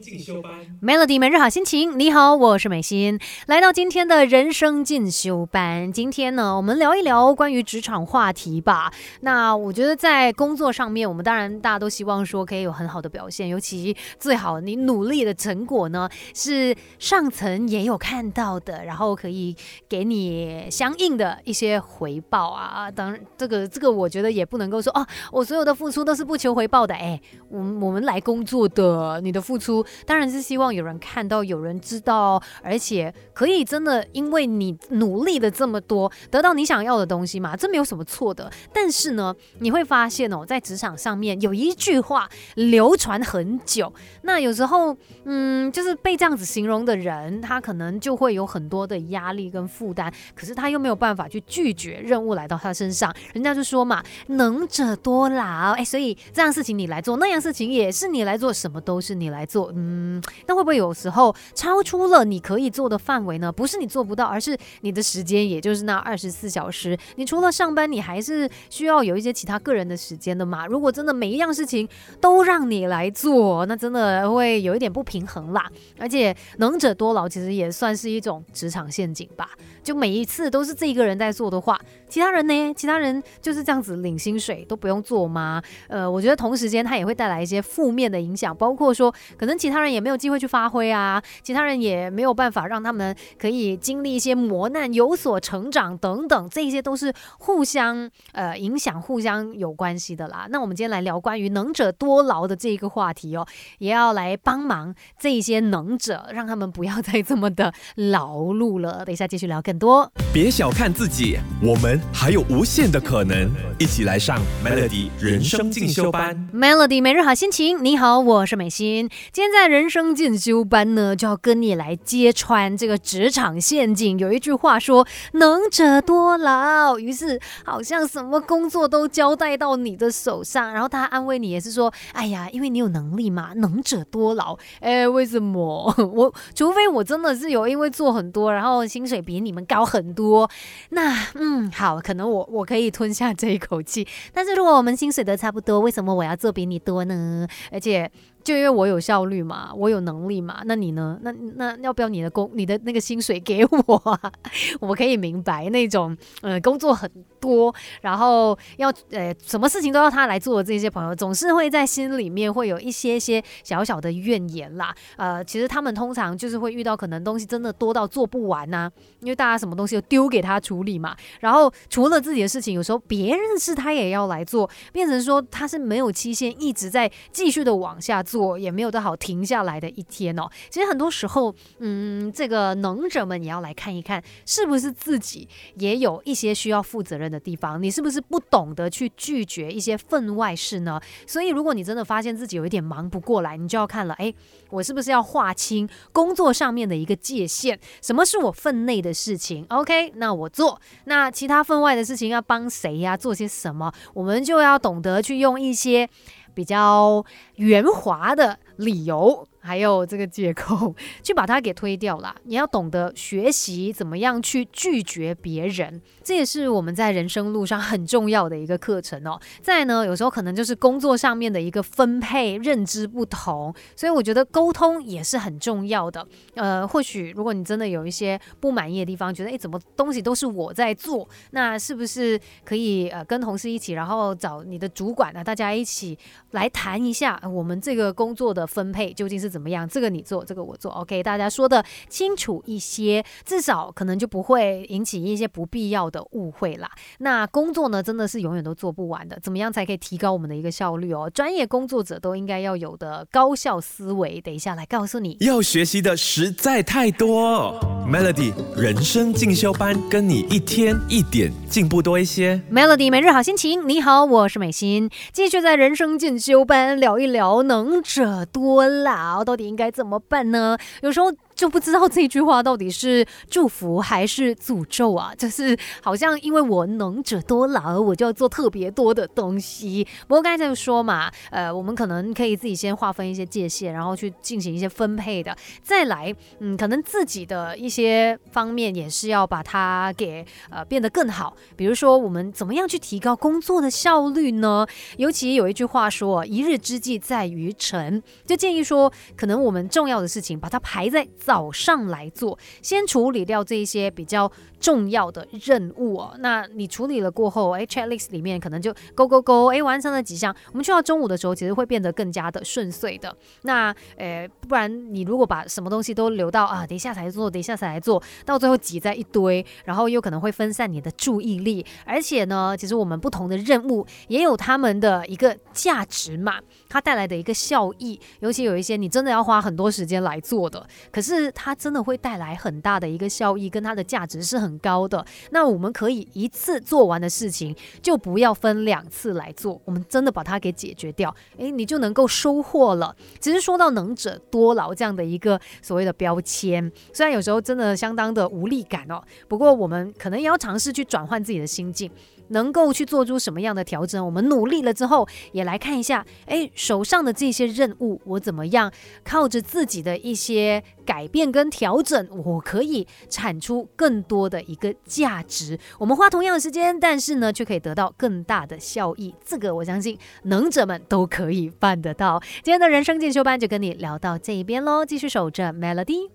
进修班，Melody 每日好心情。你好，我是美心，来到今天的人生进修班。今天呢，我们聊一聊关于职场话题吧。那我觉得在工作上面，我们当然大家都希望说可以有很好的表现，尤其最好你努力的成果呢是上层也有看到的，然后可以给你相应的一些回报啊。当然，这个这个我觉得也不能够说哦，我所有的付出都是不求回报的。哎，我我们来工作的，你的付出。当然是希望有人看到，有人知道，而且可以真的因为你努力的这么多，得到你想要的东西嘛，这没有什么错的。但是呢，你会发现哦，在职场上面有一句话流传很久，那有时候，嗯，就是被这样子形容的人，他可能就会有很多的压力跟负担，可是他又没有办法去拒绝任务来到他身上。人家就说嘛，能者多劳，哎，所以这样事情你来做，那样事情也是你来做，什么都是你来做。嗯，那会不会有时候超出了你可以做的范围呢？不是你做不到，而是你的时间也就是那二十四小时，你除了上班，你还是需要有一些其他个人的时间的嘛。如果真的每一样事情都让你来做，那真的会有一点不平衡啦。而且能者多劳其实也算是一种职场陷阱吧。就每一次都是这一个人在做的话，其他人呢？其他人就是这样子领薪水都不用做吗？呃，我觉得同时间他也会带来一些负面的影响，包括说可能。可能其他人也没有机会去发挥啊，其他人也没有办法让他们可以经历一些磨难，有所成长等等，这些都是互相呃影响、互相有关系的啦。那我们今天来聊关于能者多劳的这一个话题哦，也要来帮忙这一些能者，让他们不要再这么的劳碌了。等一下继续聊更多。别小看自己，我们还有无限的可能。一起来上 Melody 人生进修班。Melody 每日好心情，你好，我是美心。今天在在人生进修班呢，就要跟你来揭穿这个职场陷阱。有一句话说“能者多劳”，于是好像什么工作都交代到你的手上。然后他安慰你也是说：“哎呀，因为你有能力嘛，能者多劳。”哎，为什么？我除非我真的是有因为做很多，然后薪水比你们高很多，那嗯，好，可能我我可以吞下这一口气。但是如果我们薪水都差不多，为什么我要做比你多呢？而且。就因为我有效率嘛，我有能力嘛，那你呢？那那要不要你的工、你的那个薪水给我？啊？我可以明白那种，呃，工作很多，然后要呃，什么事情都要他来做的这些朋友，总是会在心里面会有一些些小小的怨言啦。呃，其实他们通常就是会遇到可能东西真的多到做不完呐，因为大家什么东西都丢给他处理嘛。然后除了自己的事情，有时候别人的事他也要来做，变成说他是没有期限，一直在继续的往下。做也没有多好停下来的一天哦。其实很多时候，嗯，这个能者们也要来看一看，是不是自己也有一些需要负责任的地方？你是不是不懂得去拒绝一些分外事呢？所以，如果你真的发现自己有一点忙不过来，你就要看了，哎，我是不是要划清工作上面的一个界限？什么是我分内的事情？OK，那我做。那其他分外的事情要帮谁呀？做些什么？我们就要懂得去用一些。比较圆滑的理由。还有这个借口，去把它给推掉了。你要懂得学习怎么样去拒绝别人，这也是我们在人生路上很重要的一个课程哦。再呢，有时候可能就是工作上面的一个分配认知不同，所以我觉得沟通也是很重要的。呃，或许如果你真的有一些不满意的地方，觉得诶怎么东西都是我在做，那是不是可以呃跟同事一起，然后找你的主管呢，大家一起来谈一下我们这个工作的分配究竟是。怎么样？这个你做，这个我做，OK，大家说的清楚一些，至少可能就不会引起一些不必要的误会啦。那工作呢，真的是永远都做不完的。怎么样才可以提高我们的一个效率哦？专业工作者都应该要有的高效思维。等一下来告诉你，要学习的实在太多。Melody 人生进修班，跟你一天一点进步多一些。Melody 每日好心情，你好，我是美心，继续在人生进修班聊一聊能者多劳。到底应该怎么办呢？有时候。就不知道这句话到底是祝福还是诅咒啊？就是好像因为我能者多劳，我就要做特别多的东西。不过刚才在说嘛，呃，我们可能可以自己先划分一些界限，然后去进行一些分配的。再来，嗯，可能自己的一些方面也是要把它给呃变得更好。比如说，我们怎么样去提高工作的效率呢？尤其有一句话说：“一日之计在于晨。”就建议说，可能我们重要的事情把它排在。早上来做，先处理掉这一些比较重要的任务哦。那你处理了过后，哎，checklist 里面可能就勾勾勾，哎，完成了几项。我们去到中午的时候，其实会变得更加的顺遂的。那，呃，不然你如果把什么东西都留到啊，等一下才做，等一下才来做到最后挤在一堆，然后又可能会分散你的注意力。而且呢，其实我们不同的任务也有他们的一个价值嘛，它带来的一个效益。尤其有一些你真的要花很多时间来做的，可是。它真的会带来很大的一个效益，跟它的价值是很高的。那我们可以一次做完的事情，就不要分两次来做。我们真的把它给解决掉，诶，你就能够收获了。只是说到能者多劳这样的一个所谓的标签，虽然有时候真的相当的无力感哦，不过我们可能也要尝试去转换自己的心境。能够去做出什么样的调整？我们努力了之后，也来看一下，哎，手上的这些任务，我怎么样靠着自己的一些改变跟调整，我可以产出更多的一个价值。我们花同样的时间，但是呢，却可以得到更大的效益。这个我相信能者们都可以办得到。今天的人生进修班就跟你聊到这一边喽，继续守着 Melody。